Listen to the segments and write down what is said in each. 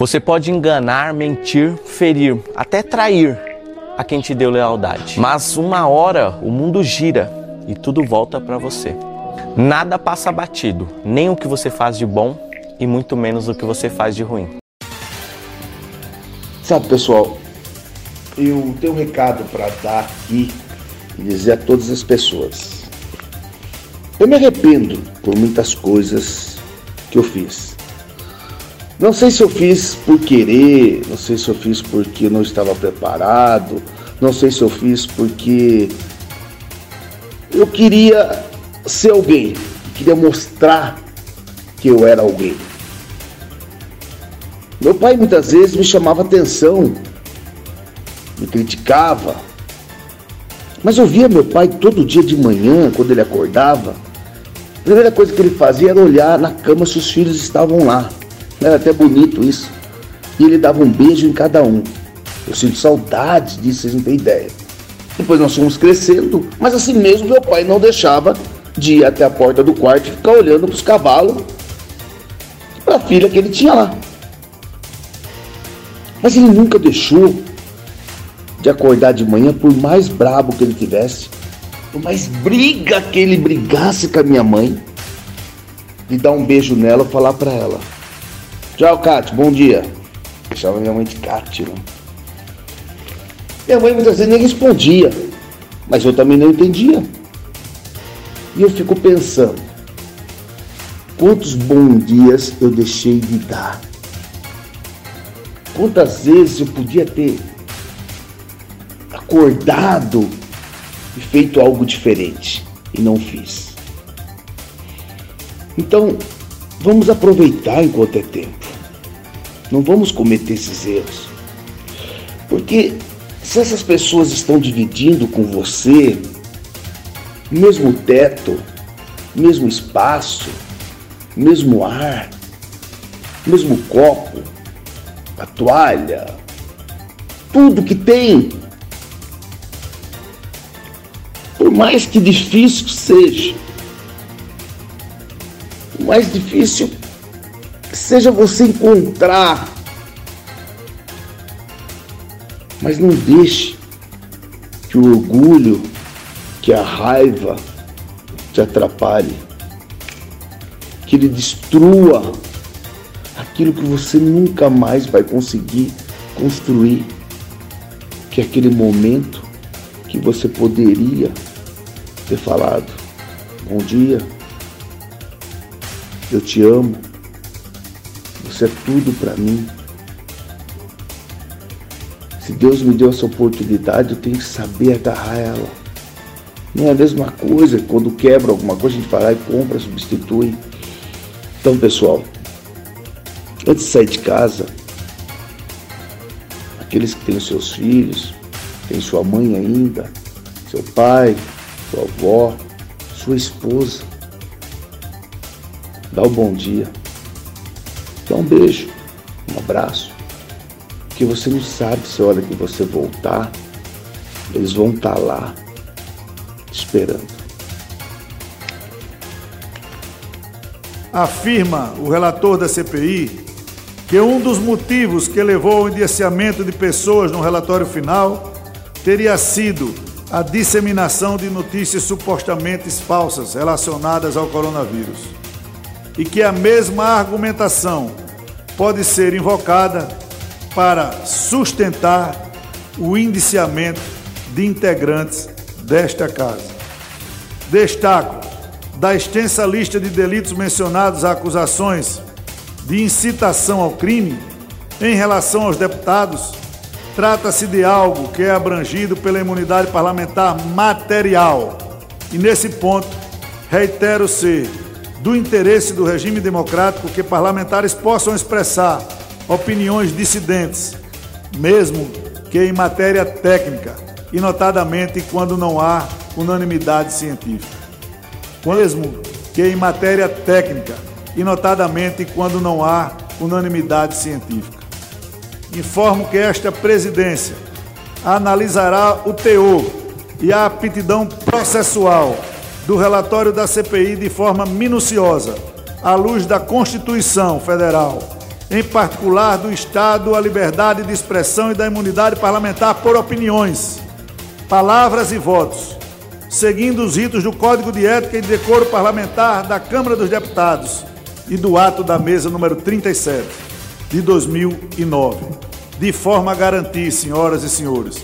Você pode enganar, mentir, ferir, até trair a quem te deu lealdade. Mas uma hora o mundo gira e tudo volta para você. Nada passa batido, nem o que você faz de bom e muito menos o que você faz de ruim. Sabe, pessoal, eu tenho um recado para dar aqui e dizer a todas as pessoas. Eu me arrependo por muitas coisas que eu fiz. Não sei se eu fiz por querer, não sei se eu fiz porque não estava preparado, não sei se eu fiz porque eu queria ser alguém, queria mostrar que eu era alguém. Meu pai muitas vezes me chamava atenção, me criticava, mas eu via meu pai todo dia de manhã, quando ele acordava, a primeira coisa que ele fazia era olhar na cama se os filhos estavam lá. Era até bonito isso. E ele dava um beijo em cada um. Eu sinto saudade disso, vocês não têm ideia. Depois nós fomos crescendo, mas assim mesmo meu pai não deixava de ir até a porta do quarto e ficar olhando para os cavalos para a filha que ele tinha lá. Mas ele nunca deixou de acordar de manhã, por mais brabo que ele tivesse, por mais briga que ele brigasse com a minha mãe, de dar um beijo nela e falar para ela: Tchau, Cátia, bom dia. Deixava minha mãe de Cátia. Né? Minha mãe muitas vezes nem respondia, mas eu também não entendia. E eu fico pensando, quantos bons dias eu deixei de dar? Quantas vezes eu podia ter acordado e feito algo diferente e não fiz? Então, vamos aproveitar enquanto é tempo. Não vamos cometer esses erros. Porque se essas pessoas estão dividindo com você mesmo teto, mesmo espaço, mesmo ar, mesmo copo, a toalha, tudo que tem. Por mais que difícil seja, o mais difícil seja você encontrar. Mas não deixe que o orgulho, que a raiva te atrapalhe, que ele destrua aquilo que você nunca mais vai conseguir construir, que é aquele momento que você poderia ter falado: Bom dia, eu te amo. Você é tudo para mim. Se Deus me deu essa oportunidade, eu tenho que saber agarrar ela. Não é a mesma coisa quando quebra alguma coisa, a gente vai lá e compra, substitui. Então, pessoal, antes de sair de casa, aqueles que têm seus filhos, têm sua mãe ainda, seu pai, sua avó, sua esposa, dá o um bom dia. Dá um beijo, um abraço. Porque você não sabe se a hora que você voltar, eles vão estar tá lá esperando. Afirma o relator da CPI que um dos motivos que levou ao indiciamento de pessoas no relatório final teria sido a disseminação de notícias supostamente falsas relacionadas ao coronavírus e que a mesma argumentação pode ser invocada para sustentar o indiciamento de integrantes desta casa. Destaco da extensa lista de delitos mencionados a acusações de incitação ao crime em relação aos deputados, trata-se de algo que é abrangido pela imunidade parlamentar material. E nesse ponto, reitero ser do interesse do regime democrático que parlamentares possam expressar opiniões dissidentes, mesmo que em matéria técnica, e notadamente quando não há unanimidade científica. Mesmo que em matéria técnica, e notadamente quando não há unanimidade científica. Informo que esta presidência analisará o teor e a aptidão processual do relatório da CPI de forma minuciosa, à luz da Constituição Federal em particular do Estado, a liberdade de expressão e da imunidade parlamentar por opiniões, palavras e votos, seguindo os ritos do Código de Ética e de Decoro Parlamentar da Câmara dos Deputados e do ato da mesa número 37 de 2009, de forma a garantir, senhoras e senhores,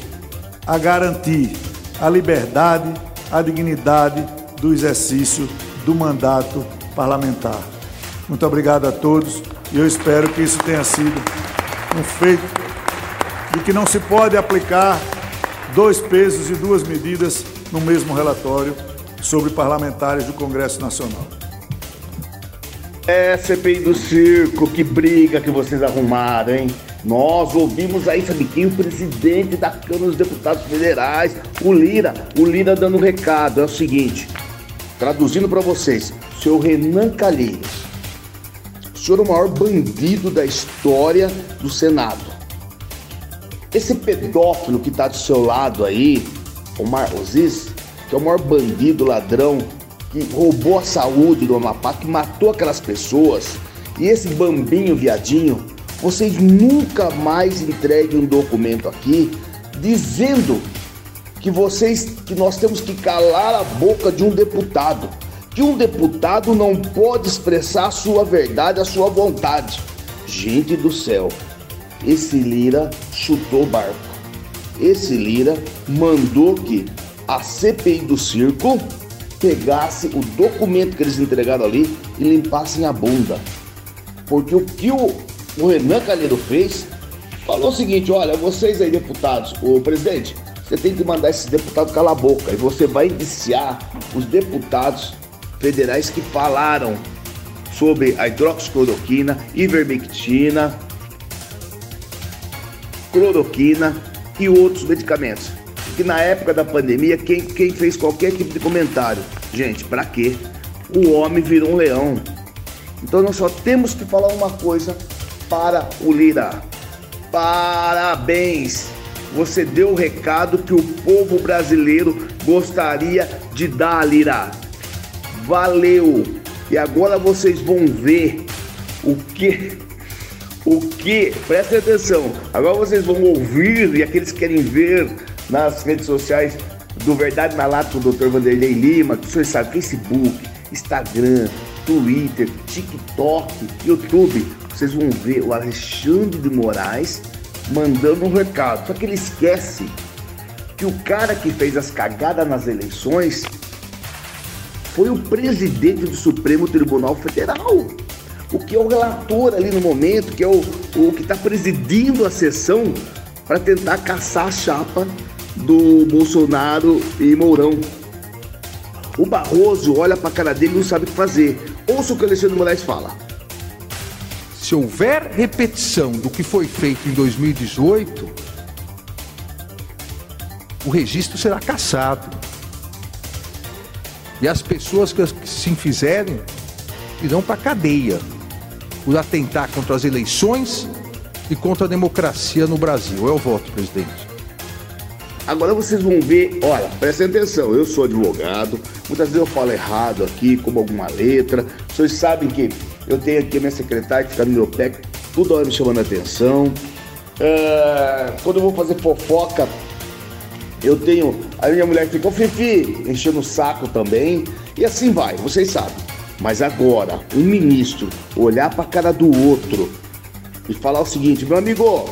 a garantir a liberdade, a dignidade do exercício do mandato parlamentar. Muito obrigado a todos e eu espero que isso tenha sido um feito de que não se pode aplicar dois pesos e duas medidas no mesmo relatório sobre parlamentares do Congresso Nacional. É, CPI do circo, que briga que vocês arrumaram, hein? Nós ouvimos aí, sabe quem? O presidente da Câmara dos Deputados Federais, o Lira. O Lira dando um recado. É o seguinte, traduzindo para vocês, seu Renan Calheiros, o senhor é o maior bandido da história do Senado. Esse pedófilo que tá do seu lado aí, o Marrosis, que é o maior bandido, ladrão, que roubou a saúde do Amapá, que matou aquelas pessoas, e esse bambinho viadinho, vocês nunca mais entreguem um documento aqui dizendo que vocês que nós temos que calar a boca de um deputado, que um deputado não pode expressar a sua verdade, a sua vontade. Gente do céu, esse Lira chutou o barco. Esse Lira mandou que a CPI do circo pegasse o documento que eles entregaram ali e limpassem a bunda. Porque o que o, o Renan Calheiro fez, falou o seguinte: olha, vocês aí, deputados, o presidente, você tem que mandar esses deputados calar a boca e você vai indiciar os deputados federais que falaram sobre a hidroxicloroquina, ivermectina, cloroquina e outros medicamentos que na época da pandemia, quem, quem fez qualquer tipo de comentário, gente, para quê? O homem virou um leão. Então nós só temos que falar uma coisa para o Lira. Parabéns! Você deu o recado que o povo brasileiro gostaria de dar, Lira. Valeu! E agora vocês vão ver o que o que, presta atenção, agora vocês vão ouvir e aqueles que querem ver nas redes sociais do Verdade na Lata com o Dr. Vanderlei Lima, que vocês sabem, Facebook, Instagram, Twitter, TikTok, YouTube. Vocês vão ver o Alexandre de Moraes mandando um recado. Só que ele esquece que o cara que fez as cagadas nas eleições foi o presidente do Supremo Tribunal Federal. O que é o relator ali no momento, que é o, o que está presidindo a sessão para tentar caçar a chapa do Bolsonaro e Mourão. O Barroso olha para a cara dele e não sabe o que fazer. Ouça o que o Alexandre Moraes fala. Se houver repetição do que foi feito em 2018, o registro será cassado. E as pessoas que se fizerem irão para a cadeia por atentar contra as eleições e contra a democracia no Brasil. É o voto, presidente. Agora vocês vão ver, olha, prestem atenção, eu sou advogado, muitas vezes eu falo errado aqui, como alguma letra. Vocês sabem que eu tenho aqui a minha secretária que fica no meu pé, toda hora me chamando a atenção. É, quando eu vou fazer fofoca, eu tenho. A minha mulher fica, ô Fifi, enchendo o saco também. E assim vai, vocês sabem. Mas agora, um ministro olhar pra cara do outro e falar o seguinte, meu amigo,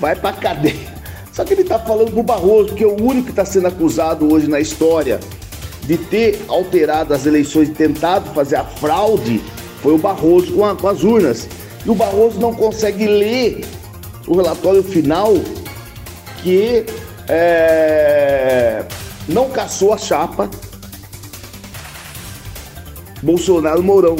vai pra cadeia. Só que ele está falando pro Barroso, que é o único que está sendo acusado hoje na história de ter alterado as eleições, tentado fazer a fraude, foi o Barroso com, a, com as urnas. E o Barroso não consegue ler o relatório final que é, não caçou a chapa Bolsonaro Mourão.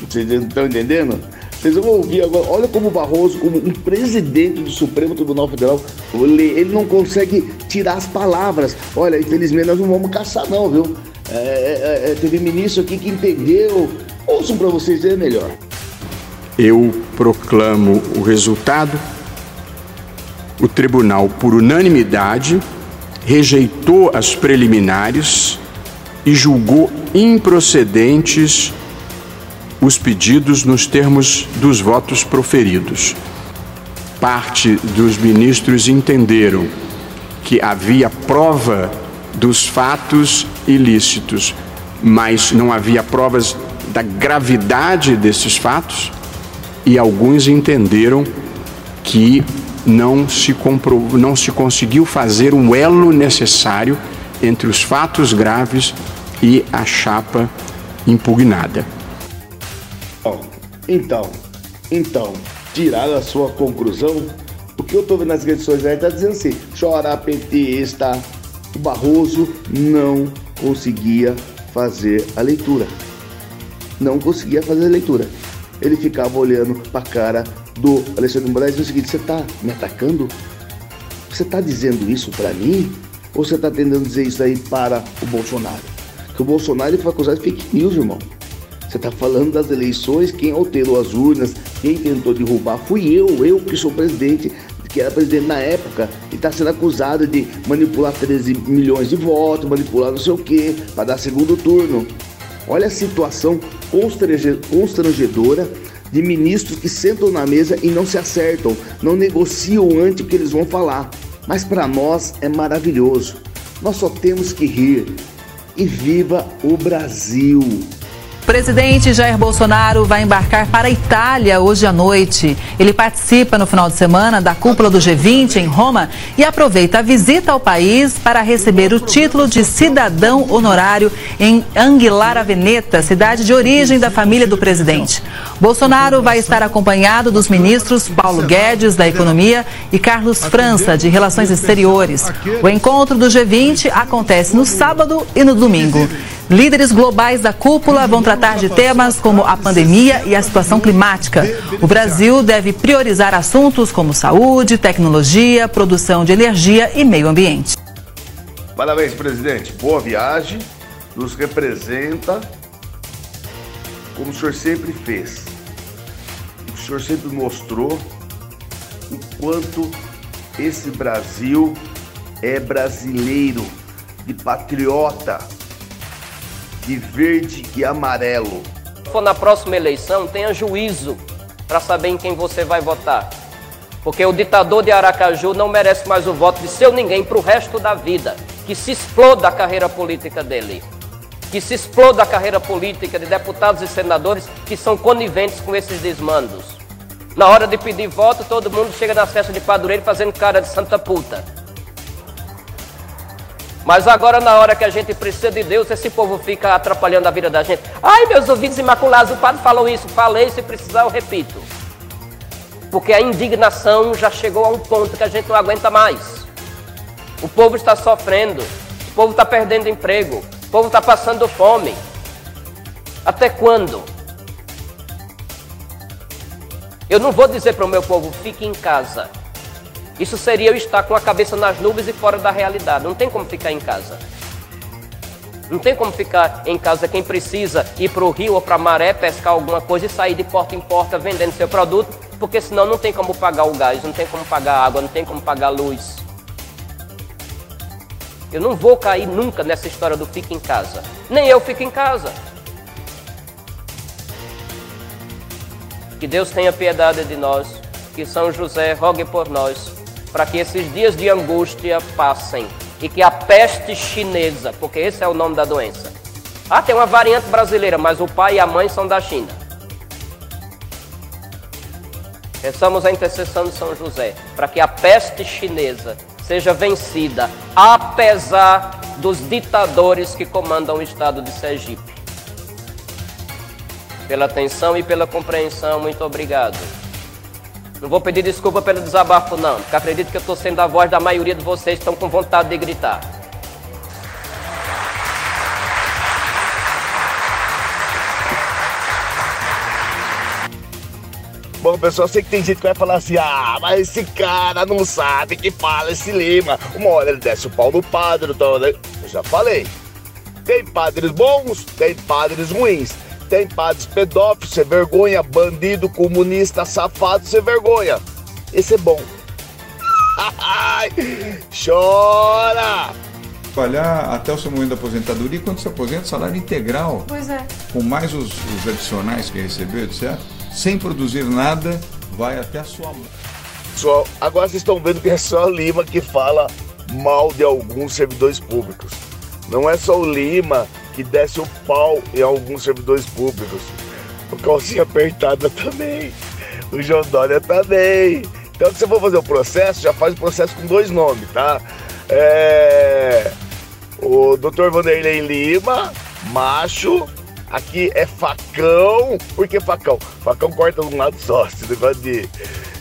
Vocês estão entendendo? Vocês vão ouvir agora, olha como o Barroso, como um presidente do Supremo Tribunal Federal, ele, não consegue tirar as palavras. Olha, infelizmente nós não vamos caçar não, viu? É, é, é, teve ministro aqui que entendeu. Ouçam para vocês ver melhor. Eu proclamo o resultado. O tribunal, por unanimidade, rejeitou as preliminares e julgou improcedentes os pedidos nos termos dos votos proferidos. Parte dos ministros entenderam que havia prova dos fatos ilícitos, mas não havia provas da gravidade desses fatos, e alguns entenderam que não se, não se conseguiu fazer um elo necessário entre os fatos graves e a chapa impugnada. Então, então, tirar a sua conclusão, o que eu estou vendo nas redes sociais está dizendo assim, chora petista, o Barroso não conseguia fazer a leitura. Não conseguia fazer a leitura. Ele ficava olhando para a cara do Alexandre Moraes e o seguinte: você está me atacando? Você está dizendo isso para mim? Ou você está tentando dizer isso aí para o Bolsonaro? Que o Bolsonaro foi acusado de fake news, irmão. Você está falando das eleições, quem alterou as urnas, quem tentou derrubar fui eu, eu que sou presidente, que era presidente na época, e está sendo acusado de manipular 13 milhões de votos, manipular não sei o que, para dar segundo turno. Olha a situação constrangedora de ministros que sentam na mesa e não se acertam, não negociam antes o que eles vão falar. Mas para nós é maravilhoso. Nós só temos que rir. E viva o Brasil! Presidente Jair Bolsonaro vai embarcar para a Itália hoje à noite. Ele participa no final de semana da cúpula do G20 em Roma e aproveita a visita ao país para receber o título de cidadão honorário em Anguillara Veneta, cidade de origem da família do presidente. Bolsonaro vai estar acompanhado dos ministros Paulo Guedes, da Economia, e Carlos França, de Relações Exteriores. O encontro do G20 acontece no sábado e no domingo. Líderes globais da cúpula vão tratar de temas como a pandemia e a situação climática. O Brasil deve priorizar assuntos como saúde, tecnologia, produção de energia e meio ambiente. Parabéns, presidente. Boa viagem. Nos representa como o senhor sempre fez. O senhor sempre mostrou o quanto esse Brasil é brasileiro, de patriota de verde e amarelo. Se for na próxima eleição, tenha juízo para saber em quem você vai votar. Porque o ditador de Aracaju não merece mais o voto de seu ninguém para o resto da vida. Que se exploda a carreira política dele. Que se exploda a carreira política de deputados e senadores que são coniventes com esses desmandos. Na hora de pedir voto, todo mundo chega na festa de padroeiro fazendo cara de santa puta. Mas agora, na hora que a gente precisa de Deus, esse povo fica atrapalhando a vida da gente. Ai, meus ouvidos imaculados, o padre falou isso. Falei, se precisar, eu repito. Porque a indignação já chegou a um ponto que a gente não aguenta mais. O povo está sofrendo, o povo está perdendo emprego, o povo está passando fome. Até quando? Eu não vou dizer para o meu povo, fique em casa. Isso seria eu estar com a cabeça nas nuvens e fora da realidade. Não tem como ficar em casa. Não tem como ficar em casa quem precisa ir para o rio ou para a maré pescar alguma coisa e sair de porta em porta vendendo seu produto, porque senão não tem como pagar o gás, não tem como pagar a água, não tem como pagar a luz. Eu não vou cair nunca nessa história do fique em casa. Nem eu fico em casa. Que Deus tenha piedade de nós. Que São José rogue por nós para que esses dias de angústia passem e que a peste chinesa, porque esse é o nome da doença. Ah, tem uma variante brasileira, mas o pai e a mãe são da China. Peçamos a intercessão de São José para que a peste chinesa seja vencida, apesar dos ditadores que comandam o estado de Sergipe. Pela atenção e pela compreensão, muito obrigado. Não vou pedir desculpa pelo desabafo, não, porque acredito que eu estou sendo a voz da maioria de vocês que estão com vontade de gritar. Bom, pessoal, sei que tem gente que vai falar assim: ah, mas esse cara não sabe que fala esse Lima. Uma hora ele desce o pau no padre. Eu já falei. Tem padres bons, tem padres ruins tem padres pedófilos, você vergonha, bandido, comunista, safado, você vergonha. Esse é bom. Chora! trabalhar até o seu momento da aposentadoria, quando se aposenta, salário integral. Pois é. Com mais os, os adicionais que recebeu, etc. Sem produzir nada, vai até a sua mão. Pessoal, agora vocês estão vendo que é só o Lima que fala mal de alguns servidores públicos. Não é só o Lima que desce o pau em alguns servidores públicos. O calcinha apertada também. O João Dória também. Então, se você for fazer o processo, já faz o processo com dois nomes, tá? É... O Dr. Vanderlei Lima, macho. Aqui é facão. Por que facão? Facão corta de um lado só. Esse negócio de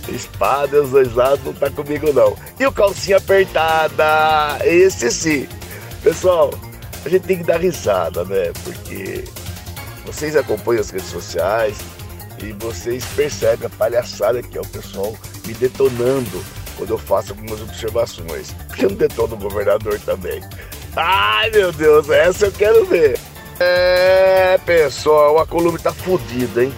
espada os dois lados não tá comigo, não. E o calcinha apertada. Esse sim. Pessoal, a gente tem que dar risada, né? Porque vocês acompanham as redes sociais e vocês percebem a palhaçada que é o pessoal me detonando quando eu faço algumas observações. Porque eu não detono o governador também. Ai meu Deus, essa eu quero ver. É, pessoal, a Colômbia tá fodida, hein?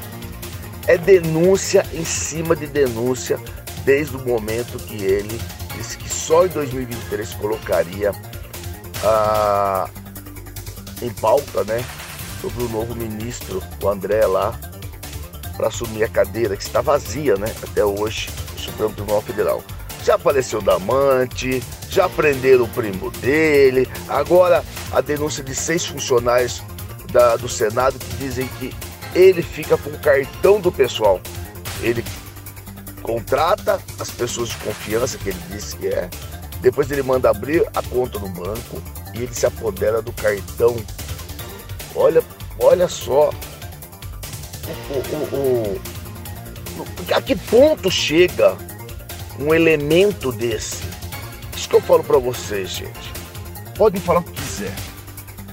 É denúncia em cima de denúncia desde o momento que ele disse que só em 2023 colocaria ah, em pauta, né? Sobre o novo ministro, o André lá, para assumir a cadeira que está vazia, né? Até hoje, no Supremo Tribunal Federal. Já apareceu Damante, já prenderam o primo dele. Agora a denúncia de seis funcionários da, do Senado que dizem que ele fica com o cartão do pessoal. Ele contrata as pessoas de confiança que ele disse que é. Depois ele manda abrir a conta no banco e ele se apodera do cartão. Olha, olha só o, o, o, a que ponto chega um elemento desse. Isso que eu falo para vocês, gente. Podem falar o que quiser.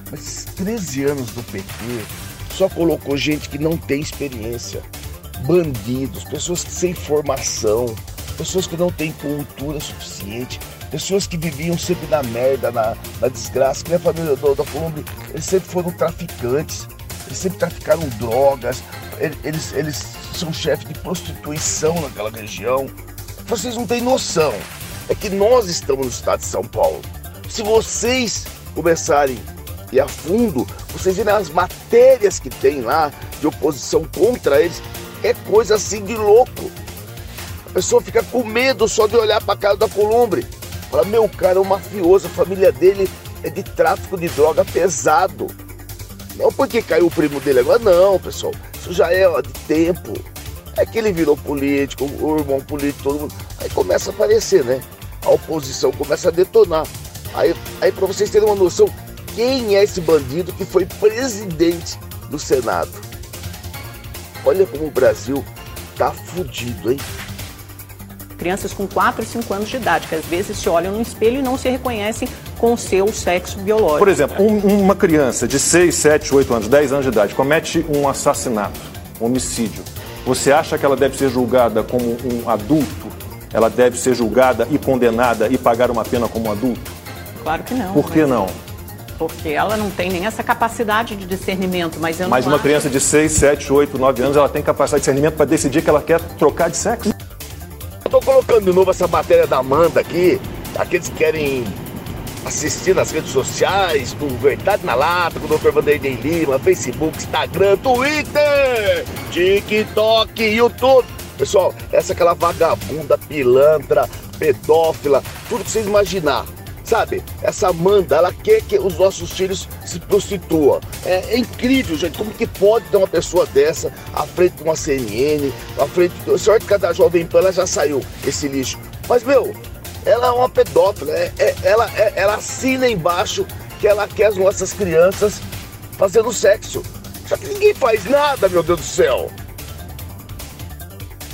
Mas esses 13 anos do PT só colocou gente que não tem experiência. Bandidos, pessoas sem formação, pessoas que não têm cultura suficiente, pessoas que viviam sempre na merda, na, na desgraça, que a família do, da Colômbia, eles sempre foram traficantes, eles sempre traficaram drogas, eles, eles são chefes de prostituição naquela região. Vocês não têm noção. É que nós estamos no estado de São Paulo. Se vocês começarem ir a fundo, vocês verem as matérias que tem lá de oposição contra eles, é coisa assim de louco. A pessoa fica com medo só de olhar para a cara da Columbre. Fala, meu cara é um mafioso, a família dele é de tráfico de droga pesado. Não porque caiu o primo dele agora, não, pessoal. Isso já é ó, de tempo. É que ele virou político, o irmão político, todo mundo. Aí começa a aparecer, né? A oposição começa a detonar. Aí, aí para vocês terem uma noção, quem é esse bandido que foi presidente do Senado? Olha como o Brasil tá fudido, hein? Crianças com 4 e 5 anos de idade, que às vezes se olham no espelho e não se reconhecem com o seu sexo biológico. Por exemplo, um, uma criança de 6, 7, 8 anos, 10 anos de idade comete um assassinato, um homicídio. Você acha que ela deve ser julgada como um adulto? Ela deve ser julgada e condenada e pagar uma pena como um adulto? Claro que não. Por que não? Porque ela não tem nem essa capacidade de discernimento, mas eu Mas não uma acho... criança de 6, 7, 8, 9 anos, ela tem capacidade de discernimento para decidir que ela quer trocar de sexo? Tô colocando de novo essa matéria da Amanda aqui, aqueles que querem assistir nas redes sociais, do Verdade na Lata, com o Dr. Vanderlei Lima, Facebook, Instagram, Twitter, TikTok, YouTube. Pessoal, essa é aquela vagabunda, pilantra, pedófila, tudo que vocês imaginar. Sabe, essa Amanda, ela quer que os nossos filhos se prostituam. É, é incrível, gente, como que pode ter uma pessoa dessa à frente de uma CNN, à frente de... Sorte que cada Jovem Pan ela já saiu esse lixo. Mas, meu, ela é uma pedófila, é, é, ela, é, ela assina embaixo que ela quer as nossas crianças fazendo sexo. Só que ninguém faz nada, meu Deus do céu.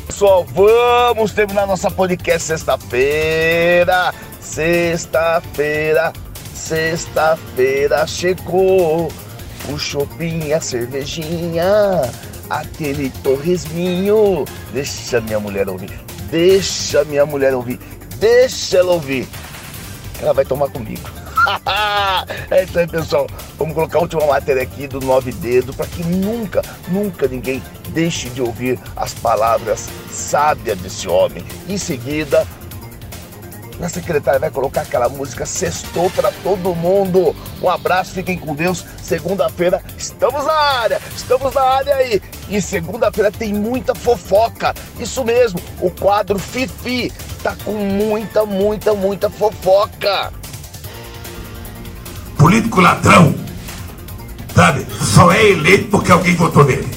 Pessoal, vamos terminar nossa podcast sexta-feira. Sexta-feira, sexta-feira chegou. O shopping, a cervejinha, aquele torresminho. Deixa minha mulher ouvir, deixa minha mulher ouvir. Deixa ela ouvir. Ela vai tomar comigo. é isso aí, pessoal. Vamos colocar a última matéria aqui do Nove Dedo para que nunca, nunca ninguém deixe de ouvir as palavras sábias desse homem. Em seguida, Na secretária vai colocar aquela música Sextou para todo mundo. Um abraço, fiquem com Deus. Segunda-feira estamos na área, estamos na área aí. E segunda-feira tem muita fofoca. Isso mesmo, o quadro Fifi tá com muita, muita, muita fofoca. Político ladrão, sabe? Só é eleito porque alguém votou nele.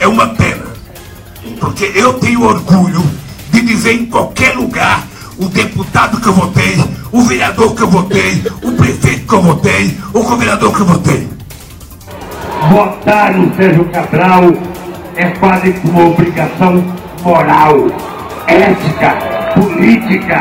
É uma pena. Porque eu tenho orgulho de dizer em qualquer lugar o deputado que eu votei, o vereador que eu votei, o prefeito que eu votei, o governador que eu votei. Votar no Sérgio Cabral é quase uma obrigação moral, ética, política.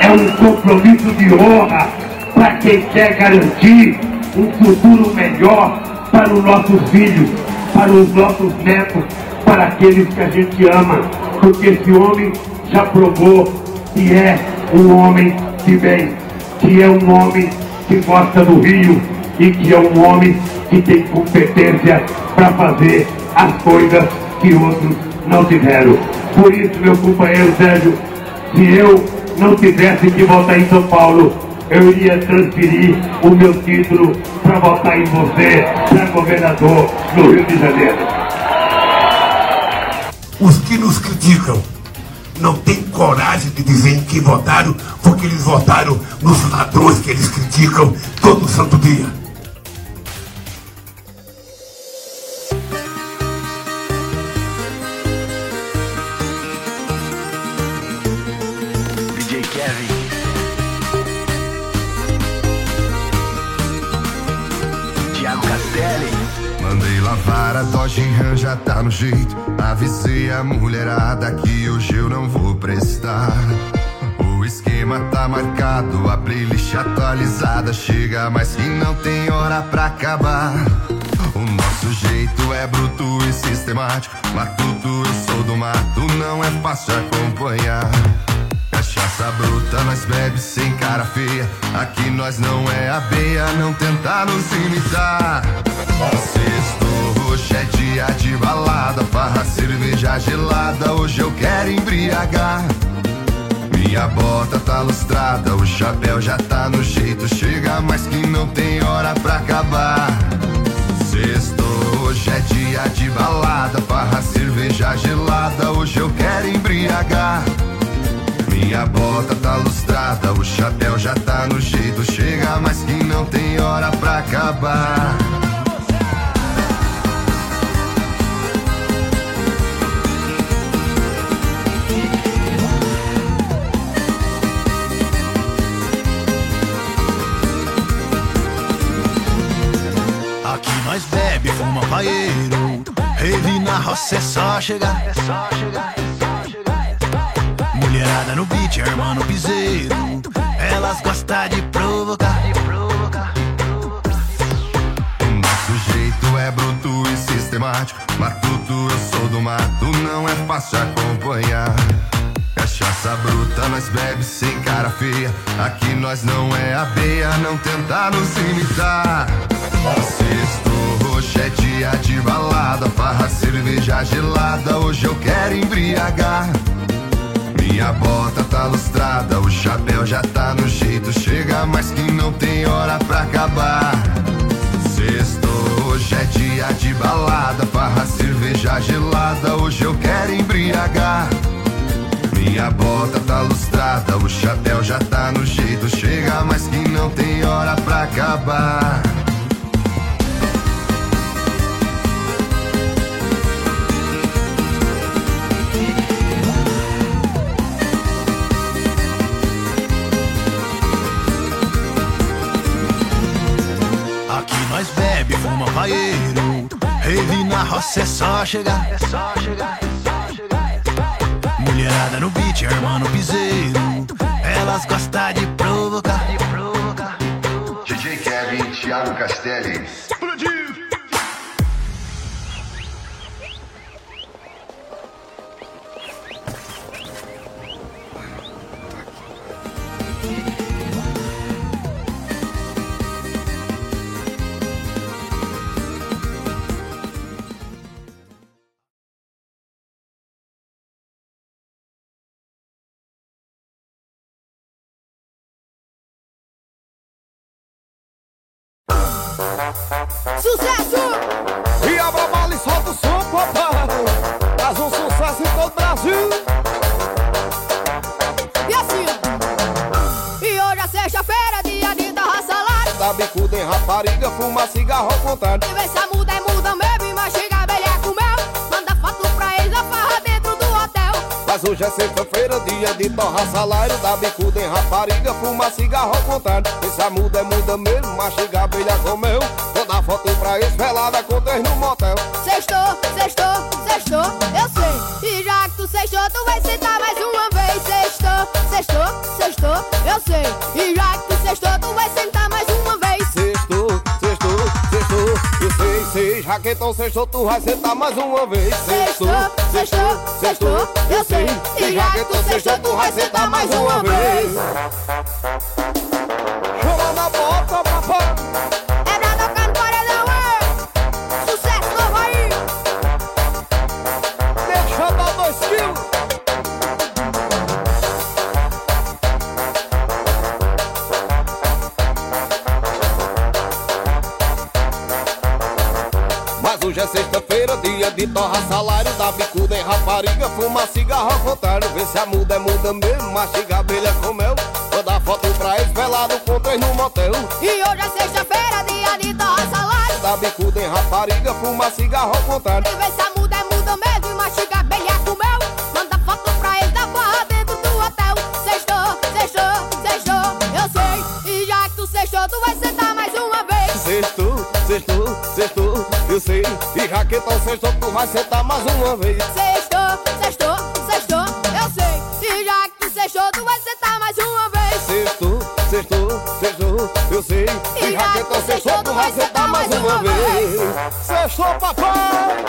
É um compromisso de honra para quem quer garantir um futuro melhor para os nossos filhos, para os nossos netos, para aqueles que a gente ama. Porque esse homem já provou que é um homem de bem, que é um homem que gosta do Rio e que é um homem que tem competência para fazer as coisas que outros não tiveram. Por isso, meu companheiro Sérgio, se eu não tivesse que votar em São Paulo, eu iria transferir o meu título para votar em você, para governador no Rio de Janeiro. Os que nos criticam não têm coragem de dizer em quem votaram, porque eles votaram nos ladrões que eles criticam todo santo dia. Mandei lavar a Dodge Ram, já tá no jeito. Avisei a mulherada que hoje eu não vou prestar. O esquema tá marcado, a playlist atualizada. Chega, mas que não tem hora pra acabar. O nosso jeito é bruto e sistemático. Matuto, eu sou do mato, não é fácil acompanhar. Cachaça bruta, nós bebe sem cara feia. Aqui nós não é abeia, não tentar nos imitar. Sexto, hoje é dia de balada, farra, cerveja gelada. Hoje eu quero embriagar. Minha bota tá lustrada, o chapéu já tá no jeito. Chega, mas que não tem hora pra acabar. Sexto, hoje é dia de balada, farra, cerveja gelada. Hoje eu quero embriagar. Minha bota tá lustrada, o chapéu já tá no jeito. Chega, mas que não tem hora pra acabar. Aqui nós bebe, fuma paeiro. Rave na roça é só chegar. Mulherada no beat, irmã no piseiro. Elas gostam de provocar. Nosso jeito é bruto e sistemático. Matuto, eu sou do mato, não é fácil acompanhar. Cachaça bruta, nós bebe sem cara feia. Aqui nós não é abeia, não tentar nos imitar. Sexto, hoje é dia de balada, farra, cerveja gelada. Hoje eu quero embriagar. Minha bota tá lustrada, o chapéu já tá no jeito. Chega, mas que não tem hora pra acabar. Sexto, hoje é dia de balada, farra, cerveja gelada. Hoje eu quero embriagar. Minha bota tá lustrada, o chapéu já tá no jeito. Chega, mas que não tem hora pra acabar. Bebe, fuma paeiro. Rave na roça é só chegar. Mulherada no beat, irmã no piseiro. Elas gostam de provocar. DJ Kevin, Thiago Castelli. Sucesso! E abra a bala e solta o som, papai Faz um sucesso em todo o Brasil! E assim, ó. E hoje é sexta-feira, dia de torra salário. Dá bicuda em rapariga, fuma cigarro ao contrário E vê se a muda é muda mesmo e mastiga abelha com mel. Manda foto pra eles da farra dentro do hotel. Mas hoje é sexta-feira, dia de torrar salário. Dá bicuda em rapariga, fuma cigarro ao contrário Essa muda é muda mesmo, mastiga abelha com mel Dar foto pra eles, velada com três no motel. Sextou, sextou, sextou, eu sei. E já que tu sextou, tu vai sentar mais uma vez. Sextou, sextou, sextou, eu sei. E já que tu sextou, tu vai sentar mais uma vez. Sextou, sextou, sextou Eu sei, sei, raquetão sextou, tu vai sentar mais uma vez. Sextou, sextou, sextou, eu sei. E já que tu sextou, tu vai sentar mais uma vez. Chama na bota, de torrar salário Dá bicuda em rapariga, fuma cigarro ao contrário Vê se a muda é muda mesmo, mastiga abelha com mel Vou dar foto pra eles, pelado com três no motel. E hoje é sexta-feira, dia de torra salário Dá bicuda em rapariga, fuma cigarro ao contrário. E vê se a E raquetão sextou, tu vai sentar mais uma vez? Sextou, sextou, sextou, eu sei E já que tu sextou, tu vai sentar mais uma vez. Sextou, sextou, sextou, eu sei E raquetão sextou, tu vai sentar mais uma vez. Sextou, papai,